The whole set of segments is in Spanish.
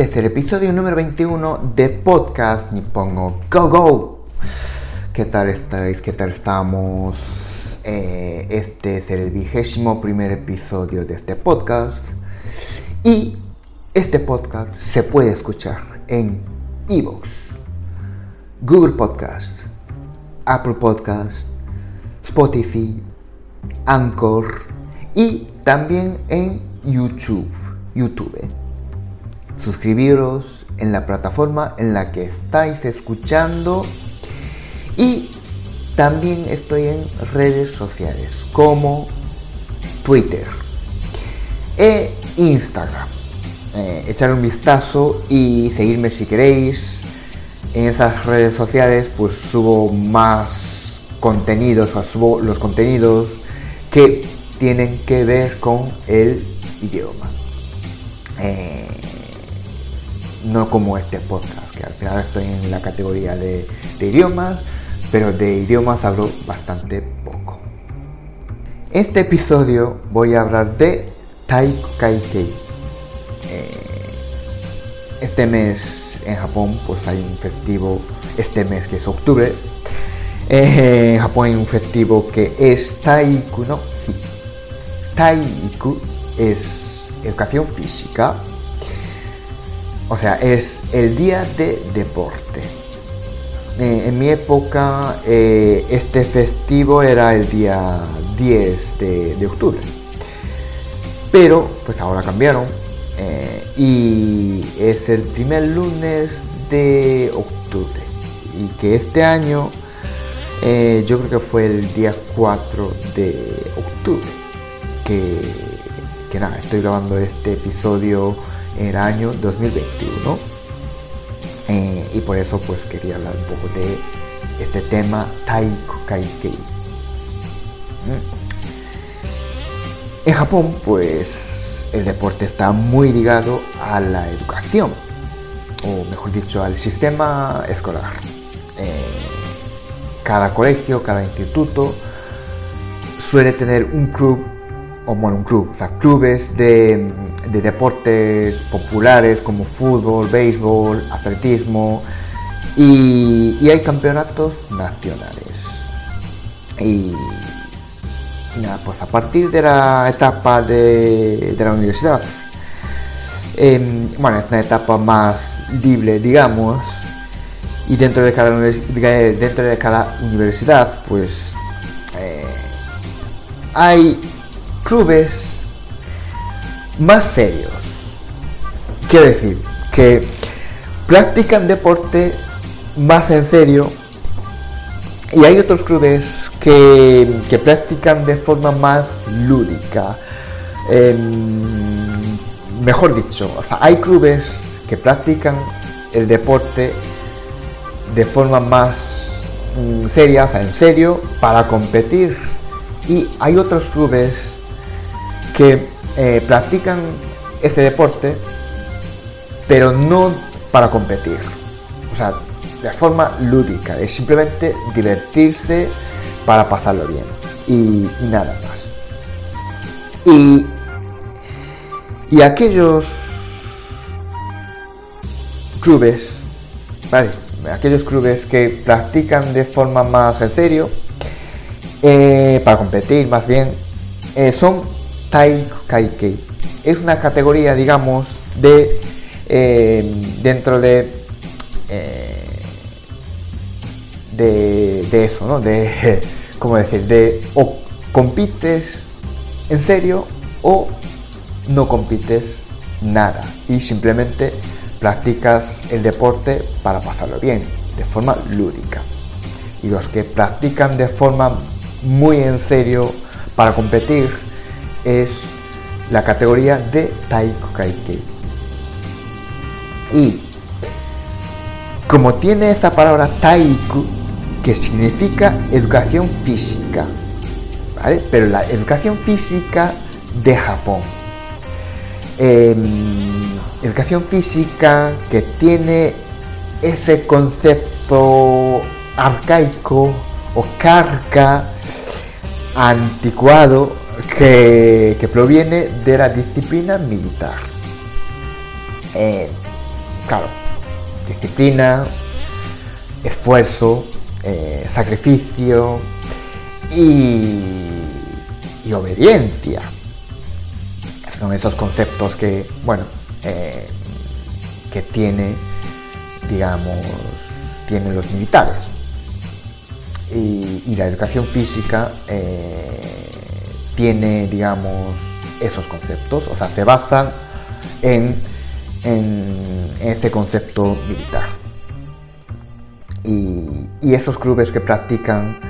Este es el episodio número 21 de podcast Nippongo Go Go. ¿Qué tal estáis? ¿Qué tal estamos? Eh, este es el vigésimo primer episodio de este podcast. Y este podcast se puede escuchar en Evox, Google Podcast, Apple Podcast, Spotify, Anchor y también en YouTube. YouTube suscribiros en la plataforma en la que estáis escuchando y también estoy en redes sociales como Twitter e Instagram. Eh, echar un vistazo y seguirme si queréis. En esas redes sociales pues subo más contenidos, o subo los contenidos que tienen que ver con el idioma. Eh, no como este podcast, que al final estoy en la categoría de, idiomas, pero de idiomas hablo bastante poco. Este episodio voy a hablar de Taiko Kaikei. Eh, este mes en Japón pues hay un festivo, este mes que es octubre, eh, en Japón hay un festivo que es Taiku, ¿no? Sí. Taiku es educación física o sea, es el día de deporte. Eh, en mi época, eh, este festivo era el día 10 de, octubre. Pero, pues ahora cambiaron. Eh, y es el primer lunes de octubre. Y que este año, yo creo que fue el día 4 de octubre. Que nada, estoy grabando este episodio en el año 2021. Eh, y por eso pues quería hablar un poco de este tema Taiko Kaikei. Mm. En Japón pues el deporte está muy ligado a la educación, o mejor dicho al sistema escolar. Eh, cada colegio, cada instituto suele tener un club, o bueno, un club, o sea, clubes de de deportes populares como fútbol, béisbol, atletismo y, hay campeonatos nacionales. Y, nada, pues a partir de la etapa de, la universidad, em, bueno, es una etapa más libre, digamos, y dentro de cada, dentro de cada universidad, pues eh, hay clubes más serios. Quiero decir, que practican deporte más en serio y hay otros clubes que, que practican de forma más lúdica. Em, mejor dicho, o sea, hay clubes que practican el deporte de forma más mm, seria, o sea, en serio, para competir. Y hay otros clubes que eh, practican ese deporte, pero no para competir. O sea, de forma lúdica, es simplemente divertirse para pasarlo bien. Y, nada más. Y, y aquellos clubes, ¿vale? aquellos clubes que practican de forma más en serio, eh, para competir más bien, eh, son Taiko Kaikei. Es una categoría, digamos, de eh, dentro de, eh, de, de eso, ¿no? De, ¿cómo decir? De o compites en serio o no compites nada y simplemente practicas el deporte para pasarlo bien, de forma lúdica. Y los que practican de forma muy en serio para competir, es la categoría de Taiko Kaikei. Y como tiene esa palabra taiku, que significa educación física, ¿vale? Pero la educación física de Japón. Em, educación física que tiene ese concepto arcaico o carca anticuado que, proviene de la disciplina militar. Eh, claro, disciplina, esfuerzo, eh, sacrificio y, y, obediencia. Son esos conceptos que, bueno, eh, que tiene, digamos, tienen los militares. Y, la educación física eh, tiene, digamos, esos conceptos, o sea, se basa en, ese concepto militar. Y, y esos clubes que practican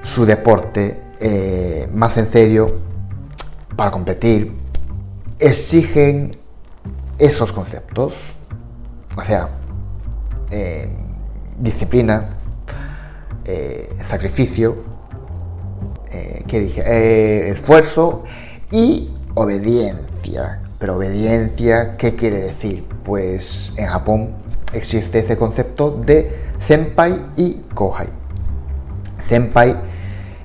su deporte eh, más en serio para competir exigen esos conceptos, o sea, eh, disciplina, eh, sacrificio, eh, ¿qué dije? Eh, esfuerzo y obediencia. Pero obediencia, ¿qué quiere decir? Pues en Japón existe ese concepto de senpai y kohai. Senpai,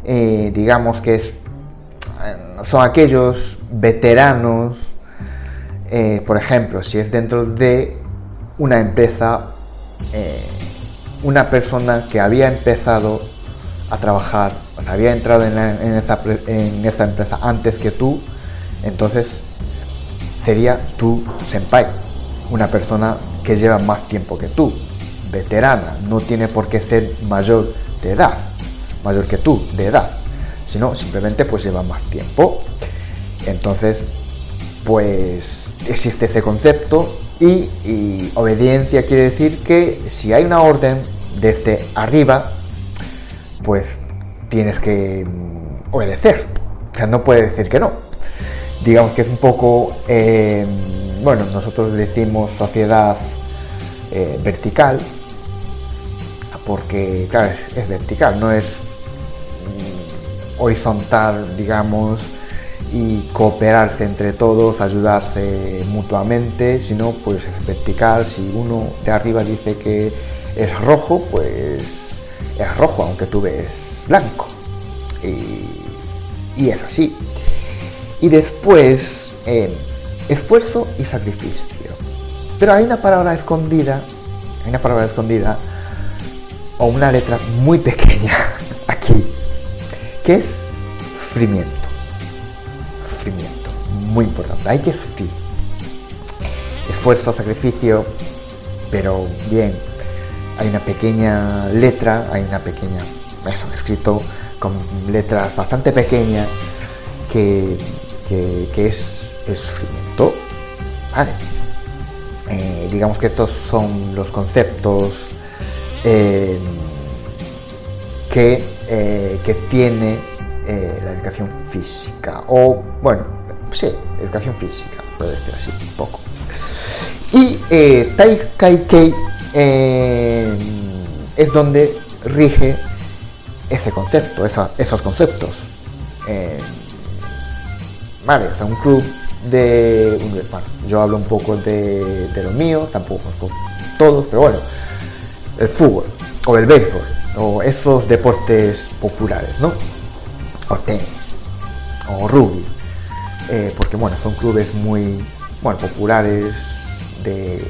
digamos que es, son aquellos veteranos, por ejemplo, si es dentro de una empresa, una persona que había empezado a trabajar, sea, había entrado en, esa, en esa empresa antes que tú, entonces sería tu senpai, una persona que lleva más tiempo que tú, veterana, no tiene por qué ser mayor de edad, mayor que tú de edad, sino simplemente pues lleva más tiempo. Entonces, pues existe ese concepto y, obediencia quiere decir que si hay una orden desde arriba, pues tienes que mm, obedecer. O sea, no puede decir que no. Digamos que es un poco, eh, bueno, nosotros decimos sociedad eh, vertical, porque, claro, es vertical, no es mm, horizontal, digamos, y cooperarse entre todos, ayudarse mutuamente, si no, pues es vertical, si uno de arriba dice que es rojo, pues es rojo, aunque tú ves blanco. Y, es así. Y después, em, esfuerzo y sacrificio. Pero hay una palabra escondida, hay una palabra escondida, o una letra muy pequeña aquí, que es sufrimiento sufrimiento, muy importante, hay que sufrir. Esfuerzo, sacrificio, pero bien, hay una pequeña letra, hay una pequeña, eso, escrito con letras bastante pequeñas, que, que, es el sufrimiento. Eh, digamos que estos son los conceptos eh, que, eh, que tiene la educación física, o bueno, sí, educación física, puedo decir así, un poco. Y Tai Kai Kei es donde rige ese concepto, esos conceptos. vale, o sea, un club de. Yo hablo un poco de, lo mío, tampoco todos, pero bueno, el fútbol o el béisbol o esos deportes populares, ¿no? o tenis o rugby, eh, porque bueno, son clubes muy bueno, populares de,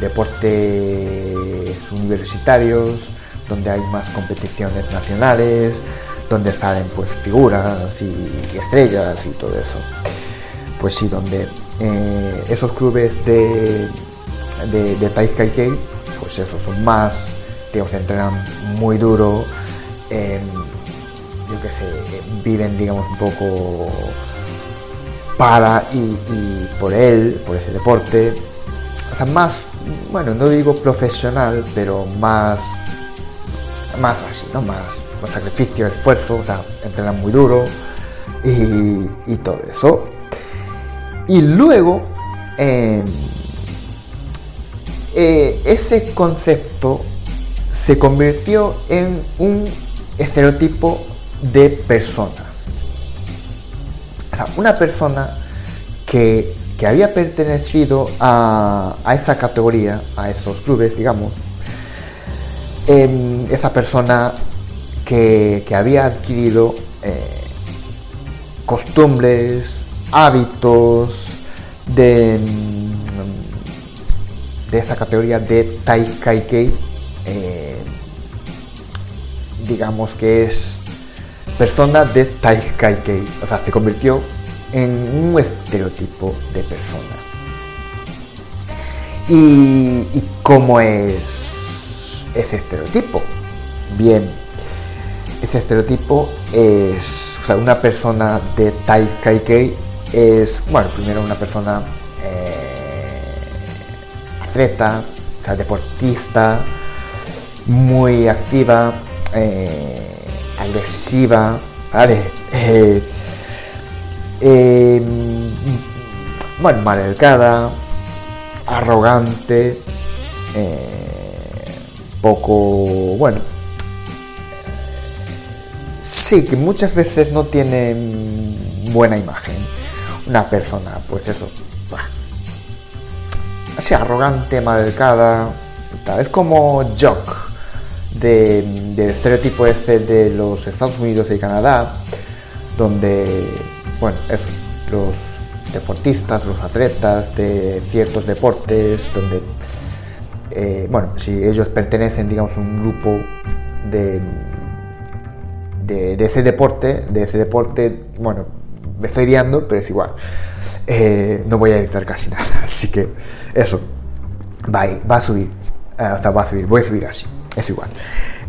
deportes universitarios, donde hay más competiciones nacionales, donde salen pues figuras y, estrellas y todo eso. Pues sí, donde eh, esos clubes de, de, de pues esos son más, digamos, entrenan muy duro yo que sé, viven, digamos, un poco para y, por él, por ese deporte. O sea, más, bueno, no digo profesional, pero más, más así, ¿no? Más, sacrificio, esfuerzo, o sea, entrenan muy duro y, todo eso. Y luego, em, eh, ese concepto se convirtió en un estereotipo de personas. O sea, una persona que, había pertenecido a, esa categoría, a esos clubes, digamos, esa persona que, había adquirido eh, costumbres, hábitos de, mm, de esa categoría de Tai Kai Kei, eh, digamos que es persona de Tai Kai Kei, o sea, se convirtió en un estereotipo de persona. ¿Y, y cómo es ese estereotipo? Bien, ese estereotipo es, una persona de Tai Kai Kei es, bueno, primero una persona eh, atleta, o sea, deportista, muy activa, eh, agresiva, ¿vale? Eh, em, bueno, mal educada, arrogante, poco, bueno, sí, que muchas veces no tiene buena imagen. Una persona, pues eso, así arrogante, educada y tal. Es como Jock, del estereotipo ese de los Estados Unidos y Canadá, donde, bueno, eso, los deportistas, los atletas de ciertos deportes, donde, eh, bueno, si ellos pertenecen, digamos, a un grupo de de, ese deporte, de ese deporte, bueno, me estoy liando, pero es igual. Eh, no voy a editar casi nada, así que eso, va, va a subir, eh, o sea, va a subir, voy a subir así, es igual.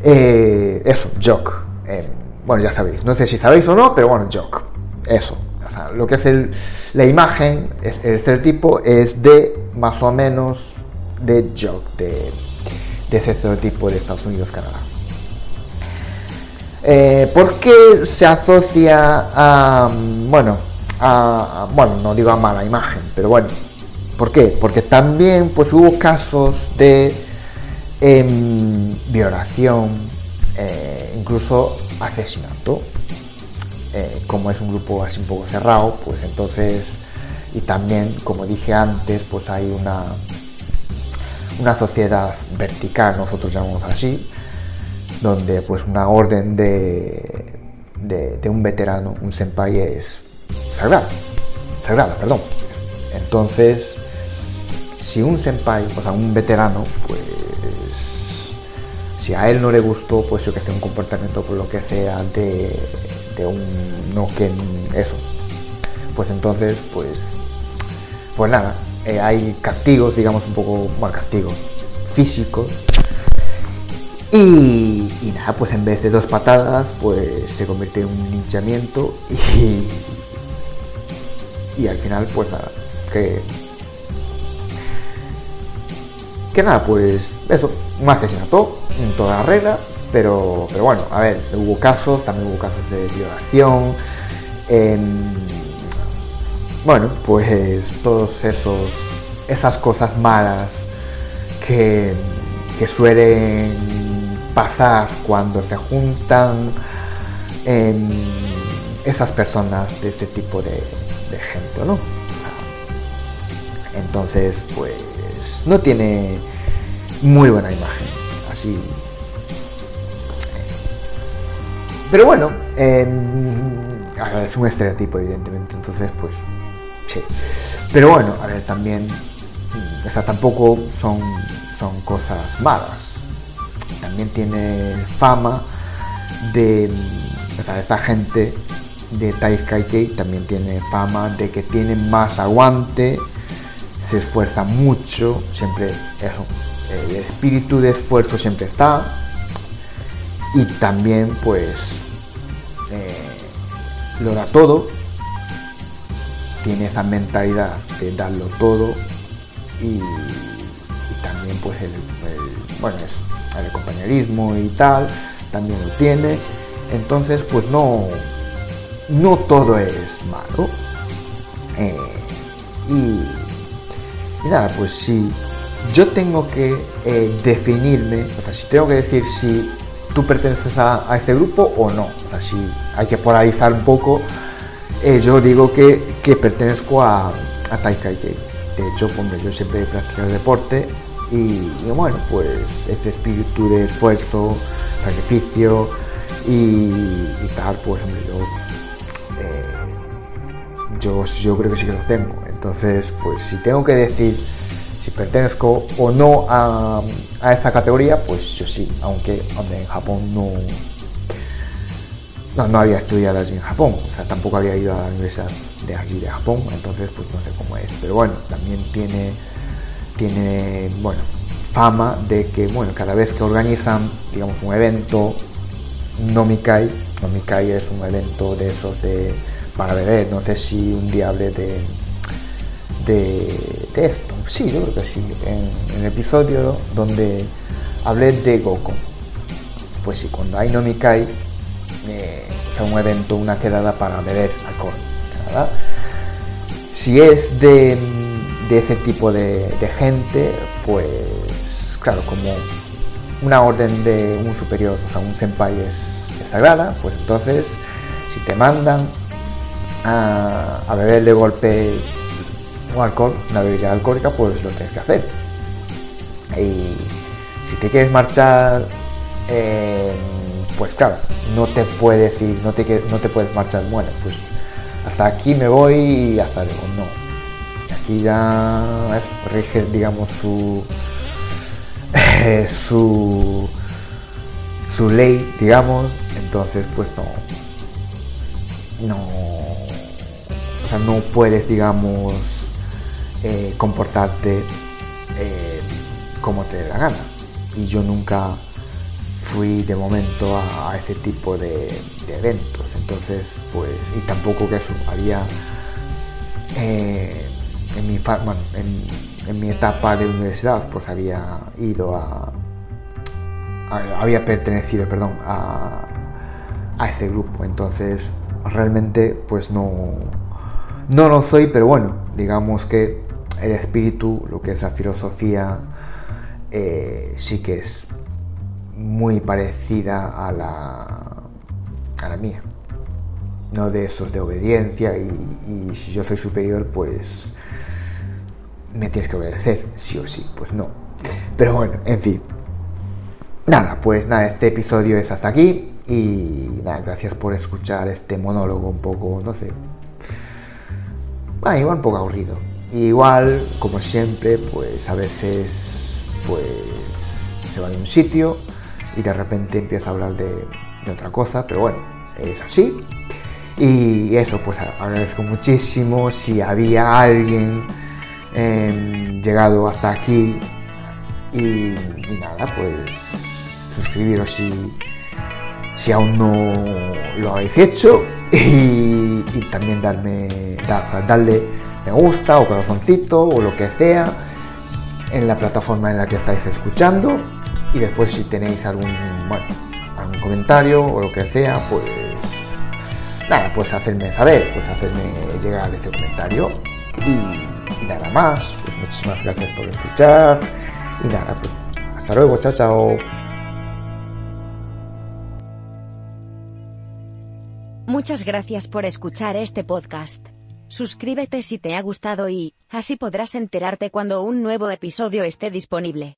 Eso, joke, bueno, ya sabéis, no sé si sabéis o no, pero bueno, joke, eso. O sea, lo que es el, la imagen, el estereotipo es de más o menos de joke, de, de ese estereotipo de Estados Unidos, Canadá. Eh, ¿Por qué se asocia a, bueno, a, bueno, no digo a mala imagen, pero bueno, ¿por qué? Porque también pues hubo casos de em, violación, eh, incluso asesinato. Eh, como es un grupo así un poco cerrado, pues entonces, y también, como dije antes, pues hay una, una sociedad vertical, nosotros llamamos así, donde pues una orden de, de, un veterano, un senpai es sagrada, sagrada, perdón. Entonces, si un senpai, o sea, un veterano, pues si a él no le gustó, pues yo que sé, un comportamiento por lo que sea de, de un no que eso, pues entonces, pues, pues nada, eh, hay castigos, digamos un poco, bueno, castigos físicos y, nada, pues en vez de dos patadas, pues se convierte en un linchamiento y, y al final, pues nada, que, que nada, pues eso, un asesinato en toda la regla, pero, pero bueno, a ver, hubo casos, también hubo casos de violación, bueno, pues todos esos, esas cosas malas que, suelen pasar cuando se juntan esas personas de este tipo de, gente, ¿no? Entonces, pues no tiene muy buena imagen, así. Pero bueno, es un estereotipo, evidentemente, entonces, pues Pero bueno, a ver, también, o tampoco son, son cosas malas también tiene fama de, o esta gente de Tai Kai también tiene fama de que tiene más aguante, se esfuerza mucho, siempre eso, el espíritu de esfuerzo siempre está. Y también pues eh, lo da todo, tiene esa mentalidad de darlo todo y, también pues el, bueno eso el compañerismo y tal, también lo tiene. Entonces, pues no, no todo es malo. Eh, y, nada, pues sí, yo tengo que eh, definirme, o sea, si tengo que decir si tú perteneces a, ese grupo o no, o sea, si hay que polarizar un poco, eh, yo digo que, que pertenezco a, a Taikai De hecho, hombre, yo siempre he practicado deporte y, bueno, pues ese espíritu de esfuerzo, sacrificio y, tal, pues hombre, yo, eh, yo, yo creo que sí que lo tengo. Entonces, pues si tengo que decir si pertenezco o no a, a esa categoría, pues yo sí, aunque en Japón no, no, no había estudiado allí en Japón, o sea, tampoco había ido a la universidad de allí de Japón, entonces pues no sé cómo es, pero bueno, también tiene, tiene, bueno, fama de que, bueno, cada vez que organizan, digamos, un evento, Nomikai, Nomikai es un evento de esos de, para beber, no sé si un día hablé de, de, esto, sí, yo creo que sí, en, el episodio donde hablé de Goku, pues sí, cuando hay Nomikai, eh, un evento, una quedada para beber alcohol, Si es de, de ese tipo de, de gente, pues claro, como una orden de un superior, o sea, un senpai es, sagrada, pues entonces si te mandan a, beber de golpe un alcohol, una bebida alcohólica, pues lo tienes que hacer. Y si te quieres marchar, pues claro, no te puedes ir, no te, no te puedes marchar, bueno, pues hasta aquí me voy y hasta luego, no. Aquí ya es, rige, digamos, su, su, su ley, digamos, entonces pues no, no, o sea, no puedes, digamos, eh, comportarte eh, como te dé la gana. Y yo nunca fui de momento a, ese tipo de, eventos, entonces pues, y tampoco que eso, había eh, en mi, en, mi etapa de universidad pues había ido a, había pertenecido perdón a, a, ese grupo. Entonces realmente pues no no lo soy pero bueno digamos que el espíritu lo que es la filosofía eh, sí que es muy parecida a la a la mía no de esos de obediencia y, si yo soy superior pues me tienes que obedecer, sí o sí, pues no. Pero bueno, en fin. Nada, pues nada, este episodio es hasta aquí y nada, gracias por escuchar este monólogo un poco, no sé. Ah, igual un poco aburrido. igual, como siempre, pues a veces pues se va de un sitio y de repente empieza a hablar de, otra cosa, pero bueno, es así. Y eso, pues agradezco muchísimo si había alguien llegado hasta aquí. Y, nada, pues suscribiros si, si aún no lo habéis hecho. Y, también darme, darle me gusta o corazoncito o lo que sea en la plataforma en la que estáis escuchando y después si tenéis algún, algún comentario o lo que sea, pues nada, pues hacerme saber, pues hacerme llegar ese comentario y nada más, pues muchísimas gracias por escuchar. Y nada, pues hasta luego, chao, chao. Muchas gracias por escuchar este podcast. Suscríbete si te ha gustado y, así podrás enterarte cuando un nuevo episodio esté disponible.